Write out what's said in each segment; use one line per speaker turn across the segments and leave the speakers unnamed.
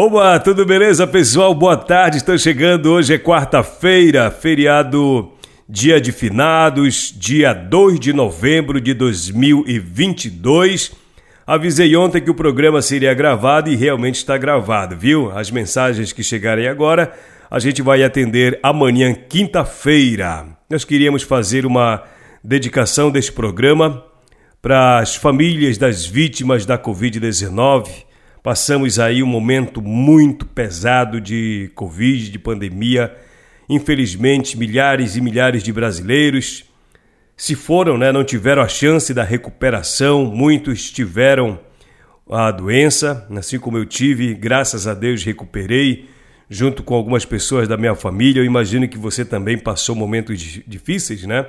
Oba, tudo beleza, pessoal? Boa tarde, estou chegando. Hoje é quarta-feira, feriado, dia de finados, dia 2 de novembro de 2022. Avisei ontem que o programa seria gravado e realmente está gravado, viu? As mensagens que chegarem agora a gente vai atender amanhã, quinta-feira. Nós queríamos fazer uma dedicação deste programa para as famílias das vítimas da Covid-19 Passamos aí um momento muito pesado de Covid, de pandemia. Infelizmente, milhares e milhares de brasileiros se foram, né, não tiveram a chance da recuperação, muitos tiveram a doença, assim como eu tive, graças a Deus recuperei, junto com algumas pessoas da minha família. Eu imagino que você também passou momentos difíceis, né?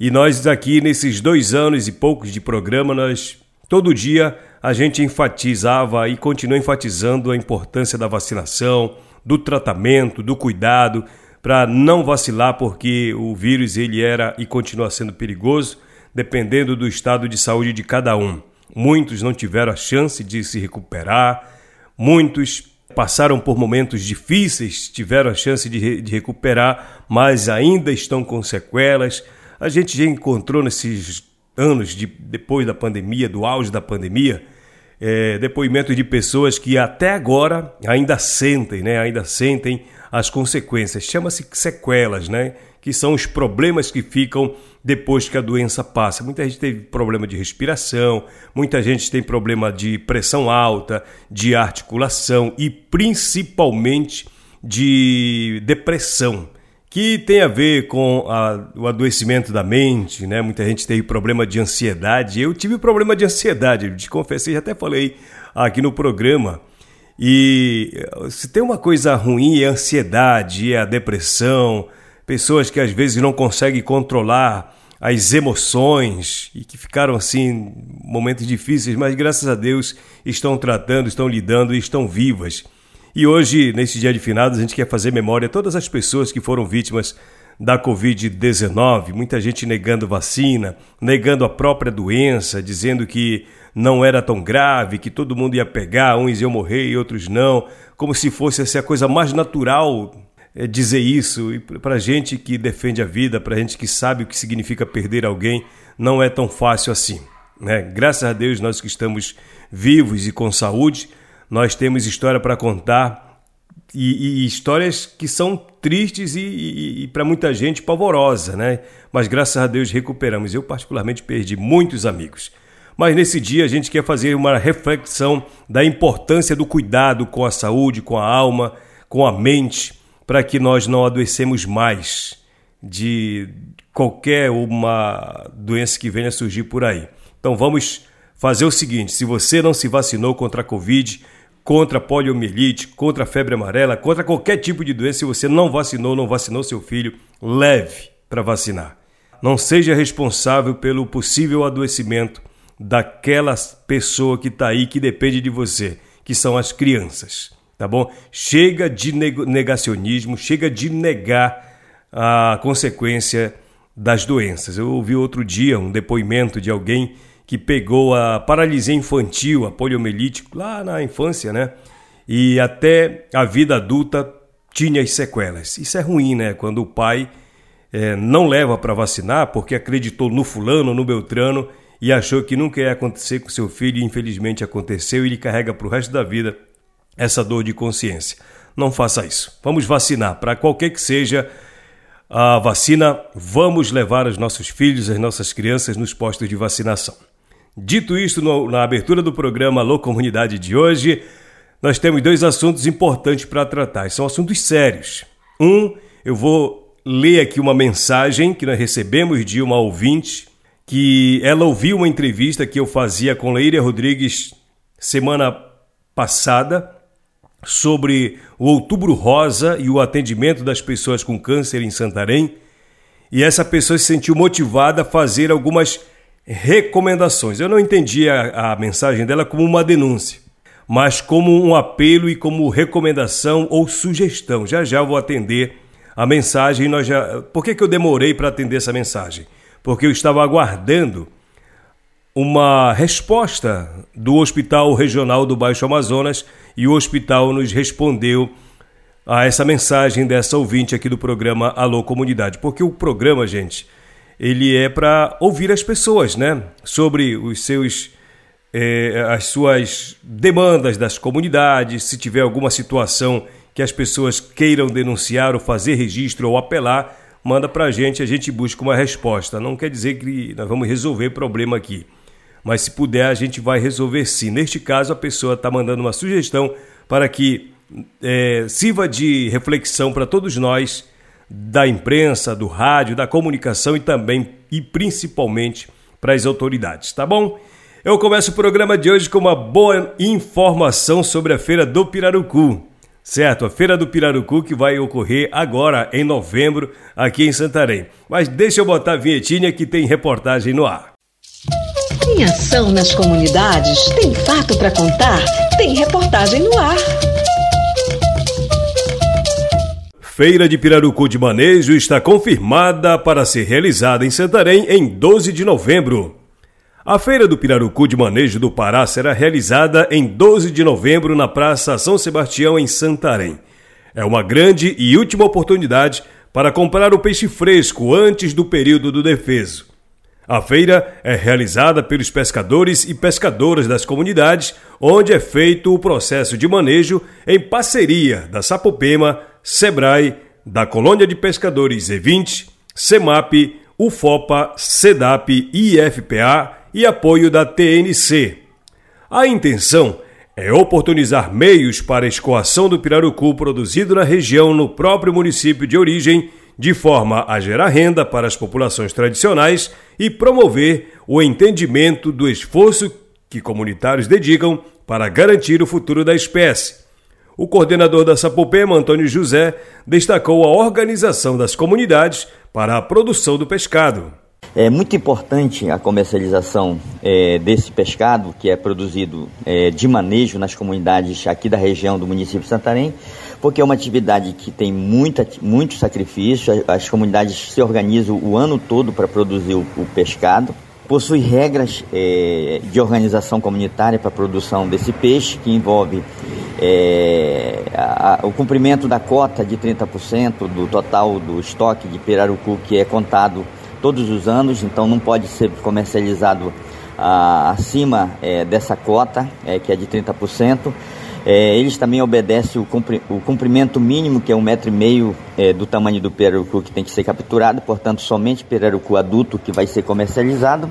E nós aqui, nesses dois anos e poucos de programa, nós todo dia a gente enfatizava e continua enfatizando a importância da vacinação, do tratamento, do cuidado, para não vacilar, porque o vírus ele era e continua sendo perigoso, dependendo do estado de saúde de cada um. Muitos não tiveram a chance de se recuperar, muitos passaram por momentos difíceis, tiveram a chance de, de recuperar, mas ainda estão com sequelas. A gente já encontrou nesses anos de, depois da pandemia, do auge da pandemia, é, depoimentos de pessoas que até agora ainda sentem, né? Ainda sentem as consequências. Chama-se sequelas, né? Que são os problemas que ficam depois que a doença passa. Muita gente teve problema de respiração, muita gente tem problema de pressão alta, de articulação e principalmente de depressão que tem a ver com a, o adoecimento da mente, né? Muita gente teve problema de ansiedade. Eu tive problema de ansiedade, te confessei, já até falei aqui no programa. E se tem uma coisa ruim é a ansiedade, é a depressão, pessoas que às vezes não conseguem controlar as emoções e que ficaram assim momentos difíceis, mas graças a Deus estão tratando, estão lidando e estão vivas. E hoje, nesse dia de finados, a gente quer fazer memória a todas as pessoas que foram vítimas da Covid-19, muita gente negando vacina, negando a própria doença, dizendo que não era tão grave, que todo mundo ia pegar, uns iam morrer e outros não, como se fosse assim, a coisa mais natural é, dizer isso. E para gente que defende a vida, para gente que sabe o que significa perder alguém, não é tão fácil assim. Né? Graças a Deus, nós que estamos vivos e com saúde, nós temos história para contar e, e, histórias que são tristes e, e, e para muita gente pavorosa, né? Mas graças a Deus recuperamos. Eu particularmente perdi muitos amigos. Mas nesse dia a gente quer fazer uma reflexão da importância do cuidado com a saúde, com a alma, com a mente, para que nós não adoecemos mais de qualquer uma doença que venha surgir por aí. Então vamos fazer o seguinte: se você não se vacinou contra a Covid, contra poliomielite, contra febre amarela, contra qualquer tipo de doença. Se você não vacinou, não vacinou seu filho, leve para vacinar. Não seja responsável pelo possível adoecimento daquela pessoa que está aí, que depende de você, que são as crianças. Tá bom? Chega de negacionismo, chega de negar a consequência das doenças. Eu ouvi outro dia um depoimento de alguém que pegou a paralisia infantil, a poliomielite, lá na infância, né? E até a vida adulta tinha as sequelas. Isso é ruim, né? Quando o pai é, não leva para vacinar porque acreditou no fulano, no Beltrano e achou que nunca ia acontecer com seu filho e infelizmente aconteceu e ele carrega para o resto da vida essa dor de consciência. Não faça isso. Vamos vacinar para qualquer que seja a vacina, vamos levar os nossos filhos, as nossas crianças nos postos de vacinação. Dito isto, no, na abertura do programa Alô Comunidade de hoje, nós temos dois assuntos importantes para tratar. São assuntos sérios. Um, eu vou ler aqui uma mensagem que nós recebemos de uma ouvinte que ela ouviu uma entrevista que eu fazia com Leíria Rodrigues semana passada sobre o Outubro Rosa e o atendimento das pessoas com câncer em Santarém. E essa pessoa se sentiu motivada a fazer algumas recomendações. Eu não entendi a, a mensagem dela como uma denúncia, mas como um apelo e como recomendação ou sugestão. Já já eu vou atender a mensagem. Nós já... Por que, que eu demorei para atender essa mensagem? Porque eu estava aguardando uma resposta do Hospital Regional do Baixo Amazonas e o hospital nos respondeu a essa mensagem dessa ouvinte aqui do programa Alô Comunidade. Porque o programa, gente, ele é para ouvir as pessoas, né? Sobre os seus, eh, as suas demandas das comunidades, se tiver alguma situação que as pessoas queiram denunciar ou fazer registro ou apelar, manda para a gente, a gente busca uma resposta. Não quer dizer que nós vamos resolver problema aqui mas se puder a gente vai resolver sim. Neste caso, a pessoa está mandando uma sugestão para que é, sirva de reflexão para todos nós da imprensa, do rádio, da comunicação e também e principalmente para as autoridades, tá bom? Eu começo o programa de hoje com uma boa informação sobre a Feira do Pirarucu. Certo, a Feira do Pirarucu que vai ocorrer agora em novembro aqui em Santarém. Mas deixa eu botar a vinhetinha que tem reportagem no ar.
Tem ação nas comunidades? Tem fato para contar? Tem reportagem no ar.
Feira de Pirarucu de Manejo está confirmada para ser realizada em Santarém em 12 de novembro. A Feira do Pirarucu de Manejo do Pará será realizada em 12 de novembro na Praça São Sebastião, em Santarém. É uma grande e última oportunidade para comprar o peixe fresco antes do período do defeso. A feira é realizada pelos pescadores e pescadoras das comunidades, onde é feito o processo de manejo em parceria da Sapopema, Sebrae, da Colônia de Pescadores E20, CEMAP, UFOPA, SEDAP, IFPA e apoio da TNC. A intenção é oportunizar meios para a escoação do pirarucu produzido na região no próprio município de origem de forma a gerar renda para as populações tradicionais e promover o entendimento do esforço que comunitários dedicam para garantir o futuro da espécie. O coordenador da Sapopema, Antônio José, destacou a organização das comunidades para a produção do pescado.
É muito importante a comercialização é, desse pescado, que é produzido é, de manejo nas comunidades aqui da região do município de Santarém, porque é uma atividade que tem muita, muito sacrifício, as comunidades se organizam o ano todo para produzir o, o, pescado. Possui regras é, de organização comunitária para a produção desse peixe, que envolve é, a, o cumprimento da cota de 30% do total do estoque de pirarucu que é contado todos os anos, então não pode ser comercializado ah, acima é, dessa cota, que é de 30%. É, eles também obedecem o, cumpri o cumprimento mínimo, que é um metro e meio é, do tamanho do pirarucu que tem que ser capturado, portanto, somente pirarucu adulto que vai ser comercializado.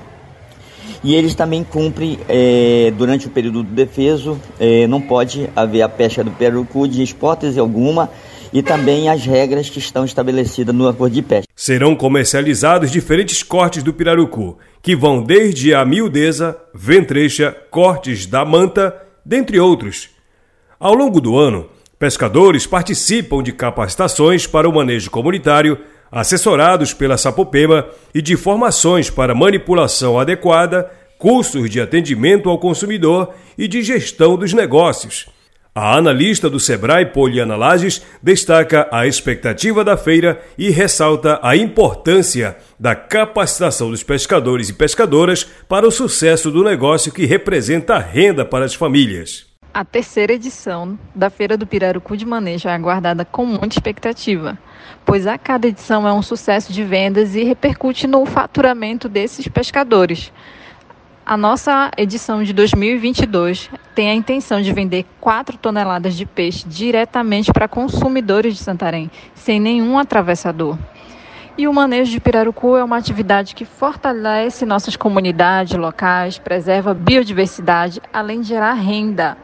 E eles também cumprem, é, durante o período do defeso, é, não pode haver a pesca do pirarucu de hipótese alguma, e também as regras que estão estabelecidas no acordo de pesca.
Serão comercializados diferentes cortes do pirarucu, que vão desde a miudeza, ventrecha, cortes da manta, dentre outros ao longo do ano, pescadores participam de capacitações para o manejo comunitário, assessorados pela Sapopema e de formações para manipulação adequada, cursos de atendimento ao consumidor e de gestão dos negócios. A analista do Sebrae, Poliana Lages, destaca a expectativa da feira e ressalta a importância da capacitação dos pescadores e pescadoras para o sucesso do negócio que representa renda para as famílias.
A terceira edição da Feira do Pirarucu de Manejo é aguardada com muita expectativa, pois a cada edição é um sucesso de vendas e repercute no faturamento desses pescadores. A nossa edição de 2022 tem a intenção de vender 4 toneladas de peixe diretamente para consumidores de Santarém, sem nenhum atravessador. E o manejo de pirarucu é uma atividade que fortalece nossas comunidades locais, preserva a biodiversidade, além de gerar renda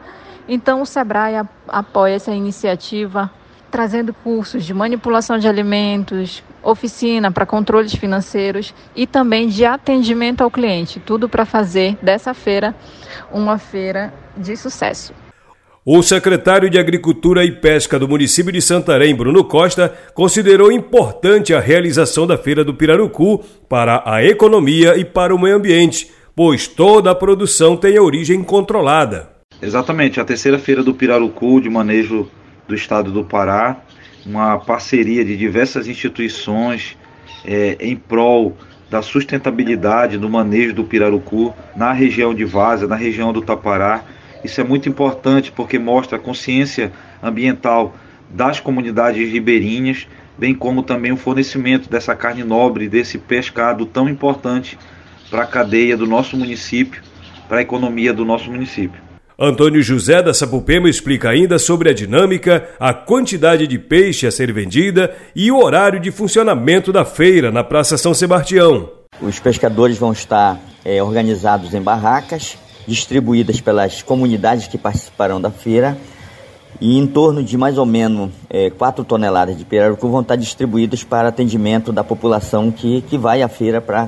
Então, o Sebrae apoia essa iniciativa, trazendo cursos de manipulação de alimentos, oficina para controles financeiros e também de atendimento ao cliente. Tudo para fazer dessa feira uma feira de sucesso.
O secretário de Agricultura e Pesca do município de Santarém, Bruno Costa, considerou importante a realização da Feira do Pirarucu para a economia e para o meio ambiente, pois toda a produção tem origem controlada.
Exatamente, a terceira feira do Pirarucu de manejo do estado do Pará, uma parceria de diversas instituições é, em prol da sustentabilidade do manejo do pirarucu na região de Vaza, na região do Tapará. Isso é muito importante porque mostra a consciência ambiental das comunidades ribeirinhas, bem como também o fornecimento dessa carne nobre, desse pescado tão importante para a cadeia do nosso município, para a economia do nosso município.
Antônio José da Sapupema explica ainda sobre a dinâmica, a quantidade de peixe a ser vendida e o horário de funcionamento da feira na Praça São Sebastião.
Os pescadores vão estar é, organizados em barracas, distribuídas pelas comunidades que participarão da feira, e em torno de mais ou menos é, 4 toneladas de pirarucu vão estar distribuídas para atendimento da população que, que vai à feira para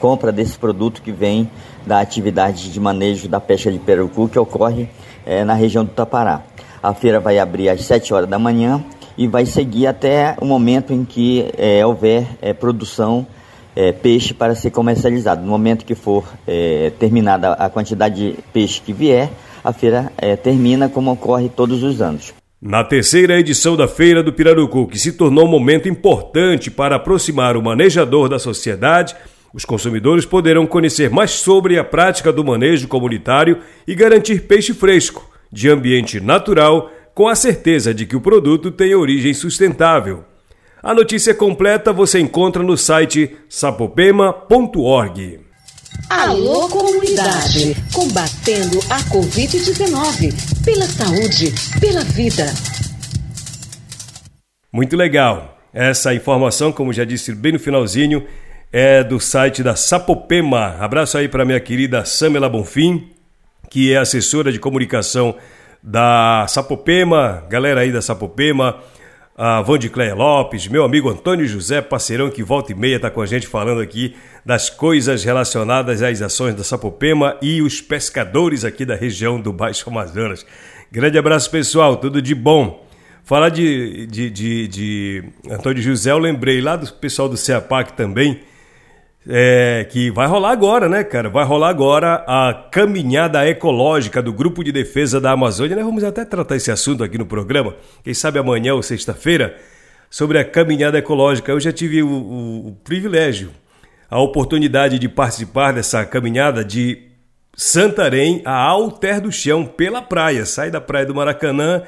compra desse produto que vem da atividade de manejo da pesca de pirarucu que ocorre é, na região do Tapará. A feira vai abrir às 7 horas da manhã e vai seguir até o momento em que é, houver é, produção é, peixe para ser comercializado. No momento que for terminada a quantidade de peixe que vier, a feira termina como ocorre todos os anos.
Na terceira edição da Feira do Pirarucu, que se tornou um momento importante para aproximar o manejador da sociedade, os consumidores poderão conhecer mais sobre a prática do manejo comunitário e garantir peixe fresco, de ambiente natural, com a certeza de que o produto tem origem sustentável. A notícia completa você encontra no site sapopema.org.
Alô comunidade, combatendo a Covid-19, pela saúde, pela vida.
Muito legal. Essa informação, como já disse bem no finalzinho, é do site da Sapopema. Abraço aí para minha querida Samela Bonfim, que é assessora de comunicação da Sapopema, galera aí da Sapopema, a Vandicléia Lopes, meu amigo Antônio José, parceirão que volta e meia está com a gente falando aqui das coisas relacionadas às ações da Sapopema e os pescadores aqui da região do Baixo Amazonas. Grande abraço pessoal, tudo de bom. Falar de, de, de, de Antônio José, eu lembrei lá do pessoal do CEAPAC também, é, que vai rolar agora, né, cara? Vai rolar agora a caminhada ecológica do Grupo de Defesa da Amazônia. Nós vamos até tratar esse assunto aqui no programa, quem sabe amanhã ou sexta-feira, sobre a caminhada ecológica. Eu já tive o, o, o privilégio, a oportunidade de participar dessa caminhada de Santarém a Alter do Chão, pela praia. Sai da praia do Maracanã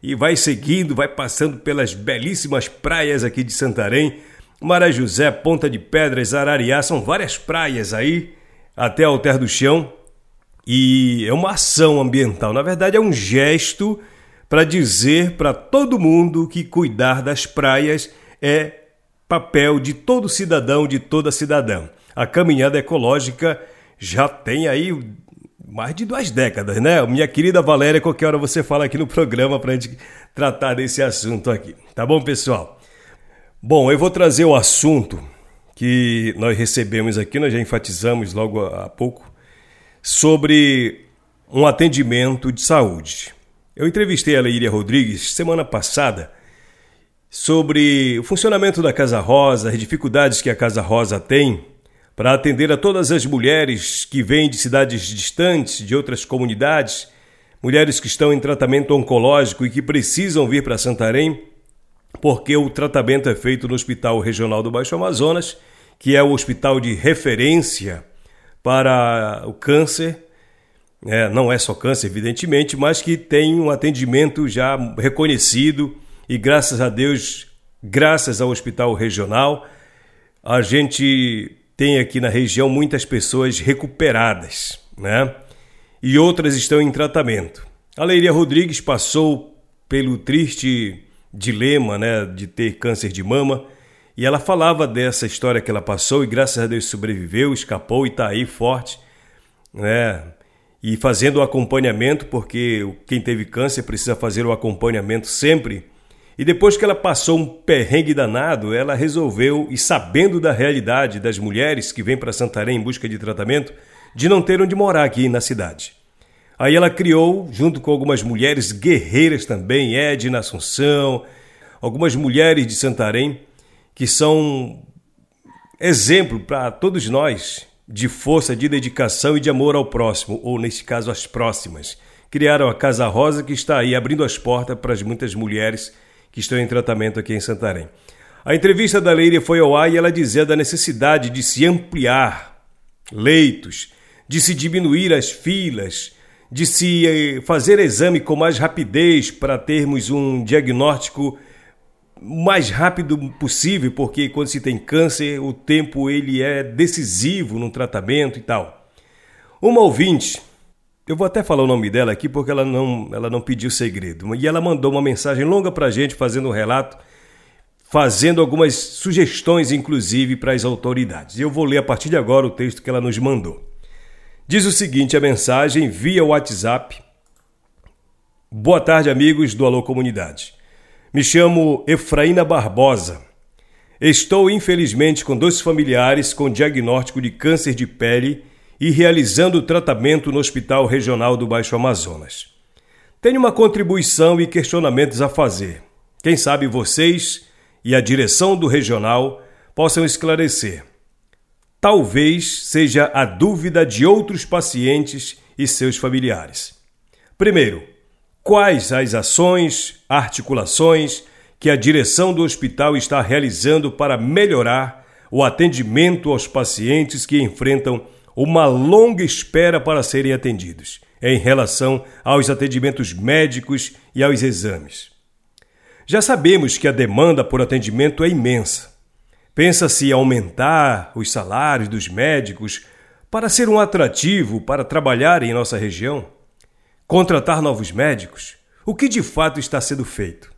e vai seguindo, vai passando pelas belíssimas praias aqui de Santarém Maré José, Ponta de Pedras, Arariá, são várias praias aí, até Alter do Chão. E é uma ação ambiental, na verdade é um gesto para dizer para todo mundo que cuidar das praias é papel de todo cidadão, de toda cidadã. A caminhada ecológica já tem aí mais de duas décadas, né? Minha querida Valéria, qualquer hora você fala aqui no programa para a gente tratar desse assunto aqui. Tá bom, pessoal? Bom, eu vou trazer o assunto que nós recebemos aqui, nós já enfatizamos logo há pouco, sobre um atendimento de saúde. Eu entrevistei a Leiria Rodrigues semana passada sobre o funcionamento da Casa Rosa, as dificuldades que a Casa Rosa tem para atender a todas as mulheres que vêm de cidades distantes, de outras comunidades, mulheres que estão em tratamento oncológico e que precisam vir para Santarém porque o tratamento é feito no Hospital Regional do Baixo Amazonas, que é o hospital de referência para o câncer. É, não é só câncer, evidentemente, mas que tem um atendimento já reconhecido e graças a Deus, graças ao Hospital Regional, a gente tem aqui na região muitas pessoas recuperadas, né? E outras estão em tratamento. A Leiria Rodrigues passou pelo triste dilema, né, de ter câncer de mama. E ela falava dessa história que ela passou e graças a Deus sobreviveu, escapou e está aí forte, né? e fazendo o acompanhamento, porque quem teve câncer precisa fazer o acompanhamento sempre. E depois que ela passou um perrengue danado, ela resolveu, e sabendo da realidade das mulheres que vêm para Santarém em busca de tratamento, de não ter onde morar aqui na cidade. Aí ela criou, junto com algumas mulheres guerreiras também, Edna Assunção, algumas mulheres de Santarém, que são exemplo para todos nós de força, de dedicação e de amor ao próximo, ou neste caso às próximas. Criaram a Casa Rosa, que está aí abrindo as portas para as muitas mulheres que estão em tratamento aqui em Santarém. A entrevista da Leire foi ao ar e ela dizia da necessidade de se ampliar leitos, de se diminuir as filas, de se eh, fazer exame com mais rapidez para termos um diagnóstico mais rápido possível, porque quando se tem câncer, o tempo ele é decisivo no tratamento e tal. Uma ouvinte, eu vou até falar o nome dela aqui porque ela não, ela não pediu segredo, e ela mandou uma mensagem longa para a gente fazendo um relato, fazendo algumas sugestões, inclusive, para as autoridades. Eu vou ler a partir de agora o texto que ela nos mandou. Diz o seguinte: a mensagem via WhatsApp. Boa tarde, amigos do Alô Comunidade. Me chamo Efraína Barbosa. Estou, infelizmente, com dois familiares com diagnóstico de câncer de pele e realizando tratamento no Hospital Regional do Baixo Amazonas. Tenho uma contribuição e questionamentos a fazer. Quem sabe vocês e a direção do regional possam esclarecer. Talvez seja a dúvida de outros pacientes e seus familiares. Primeiro, quais as ações, articulações que a direção do hospital está realizando para melhorar o atendimento aos pacientes que enfrentam uma longa espera para serem atendidos em relação aos atendimentos médicos e aos exames. Já sabemos que a demanda por atendimento é imensa. Pensa-se aumentar os salários dos médicos para ser um atrativo para trabalhar em nossa região? Contratar novos médicos? O que de fato está sendo feito?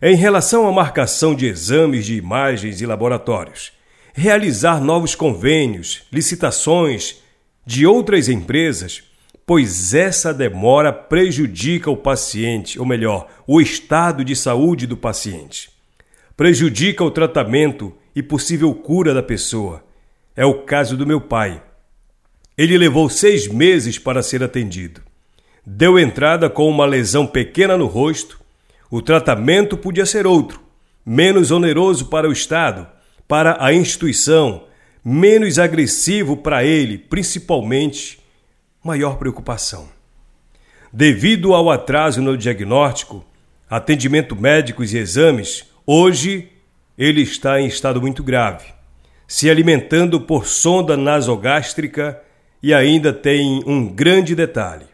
Em relação à marcação de exames de imagens e laboratórios, realizar novos convênios, licitações de outras empresas, pois essa demora prejudica o paciente, ou melhor, o estado de saúde do paciente. Prejudica o tratamento e possível cura da pessoa. É o caso do meu pai. Ele levou seis meses para ser atendido deu entrada com uma lesão pequena no rosto, o tratamento podia ser outro, menos oneroso para o Estado, para a instituição, menos agressivo para ele, principalmente maior preocupação. Devido ao atraso no diagnóstico, atendimento médicos e exames, hoje ele está em estado muito grave, se alimentando por sonda nasogástrica e ainda tem um grande detalhe.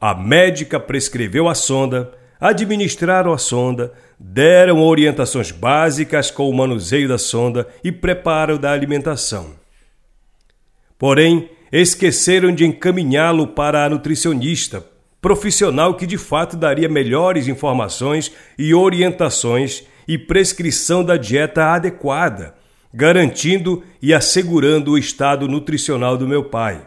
A médica prescreveu a sonda, administraram a sonda, deram orientações básicas com o manuseio da sonda e preparo da alimentação. Porém, esqueceram de encaminhá-lo para a nutricionista, profissional que de fato daria melhores informações e orientações e prescrição da dieta adequada, garantindo e assegurando o estado nutricional do meu pai.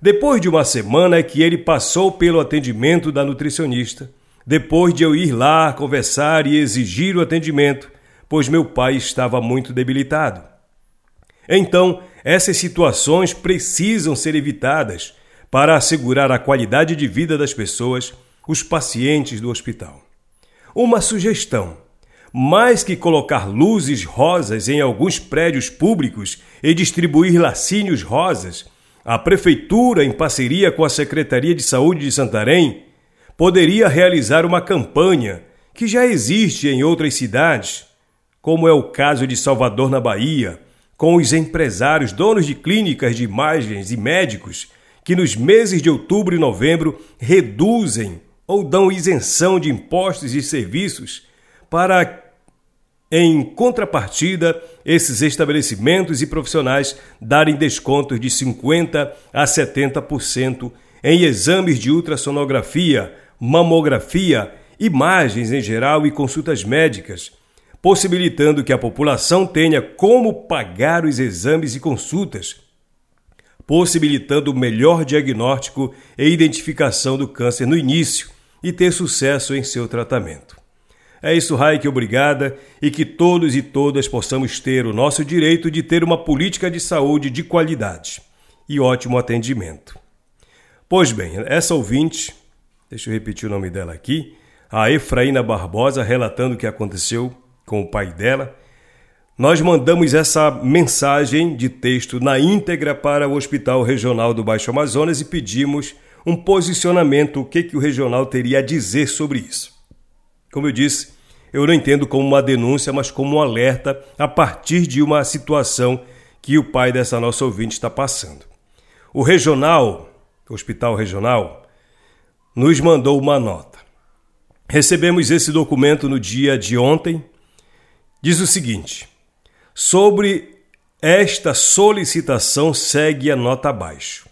Depois de uma semana é que ele passou pelo atendimento da nutricionista, depois de eu ir lá conversar e exigir o atendimento, pois meu pai estava muito debilitado. Então, essas situações precisam ser evitadas para assegurar a qualidade de vida das pessoas, os pacientes do hospital. Uma sugestão: mais que colocar luzes rosas em alguns prédios públicos e distribuir lacinhos rosas, a Prefeitura, em parceria com a Secretaria de Saúde de Santarém, poderia realizar uma campanha que já existe em outras cidades, como é o caso de Salvador, na Bahia, com os empresários, donos de clínicas de imagens e médicos que nos meses de outubro e novembro reduzem ou dão isenção de impostos e serviços para em contrapartida, esses estabelecimentos e profissionais darem descontos de 50% a 70% em exames de ultrassonografia, mamografia, imagens em geral e consultas médicas, possibilitando que a população tenha como pagar os exames e consultas. possibilitando o melhor diagnóstico e identificação do câncer no início e ter sucesso em seu tratamento. É isso, Raik, obrigada, e que todos e todas possamos ter o nosso direito de ter uma política de saúde de qualidade e ótimo atendimento. Pois bem, essa ouvinte, deixa eu repetir o nome dela aqui, a Efraína Barbosa, relatando o que aconteceu com o pai dela, nós mandamos essa mensagem de texto na íntegra para o Hospital Regional do Baixo Amazonas e pedimos um posicionamento, o que, que o regional teria a dizer sobre isso. Como eu disse, eu não entendo como uma denúncia, mas como um alerta a partir de uma situação que o pai dessa nossa ouvinte está passando. O regional, o Hospital Regional, nos mandou uma nota. Recebemos esse documento no dia de ontem. Diz o seguinte: sobre esta solicitação segue a nota abaixo.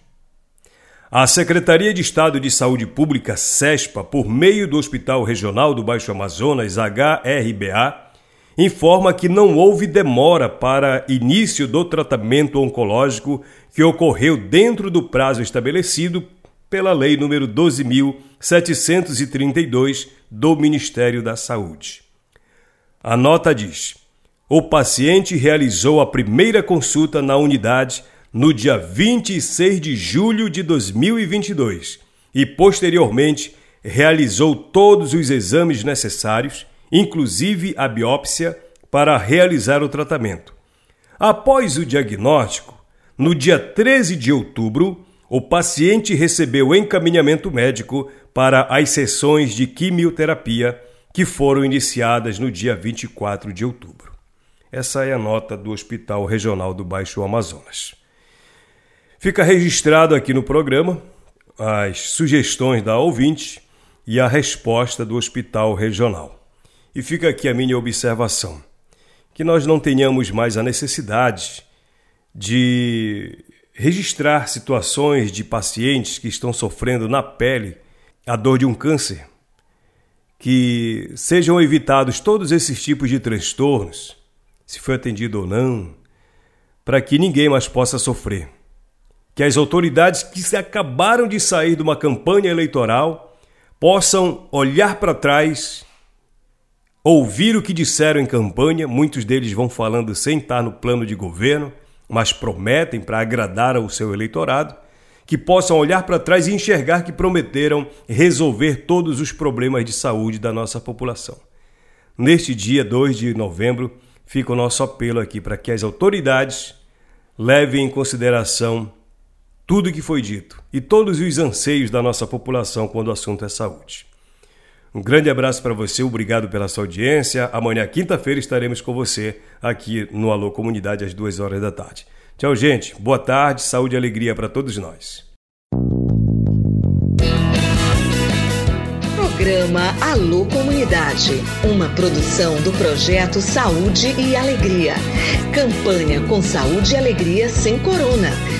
A Secretaria de Estado de Saúde Pública, SESPA, por meio do Hospital Regional do Baixo Amazonas, HRBA, informa que não houve demora para início do tratamento oncológico que ocorreu dentro do prazo estabelecido pela Lei nº 12.732 do Ministério da Saúde. A nota diz: o paciente realizou a primeira consulta na unidade no dia 26 de julho de 2022 e, posteriormente, realizou todos os exames necessários, inclusive a biópsia, para realizar o tratamento. Após o diagnóstico, no dia 13 de outubro, o paciente recebeu encaminhamento médico para as sessões de quimioterapia que foram iniciadas no dia 24 de outubro. Essa é a nota do Hospital Regional do Baixo Amazonas. Fica registrado aqui no programa as sugestões da ouvinte e a resposta do Hospital Regional. E fica aqui a minha observação: que nós não tenhamos mais a necessidade de registrar situações de pacientes que estão sofrendo na pele a dor de um câncer, que sejam evitados todos esses tipos de transtornos, se foi atendido ou não, para que ninguém mais possa sofrer que as autoridades que acabaram de sair de uma campanha eleitoral possam olhar para trás, ouvir o que disseram em campanha, muitos deles vão falando sem estar no plano de governo, mas prometem para agradar ao seu eleitorado, que possam olhar para trás e enxergar que prometeram resolver todos os problemas de saúde da nossa população. Neste dia 2 de novembro, fica o nosso apelo aqui para que as autoridades levem em consideração tudo o que foi dito e todos os anseios da nossa população quando o assunto é saúde. Um grande abraço para você, obrigado pela sua audiência. Amanhã, quinta-feira, estaremos com você aqui no Alô Comunidade às duas horas da tarde. Tchau, gente. Boa tarde, saúde e alegria para todos nós.
Programa Alô Comunidade, uma produção do projeto Saúde e Alegria. Campanha com Saúde e Alegria sem Corona.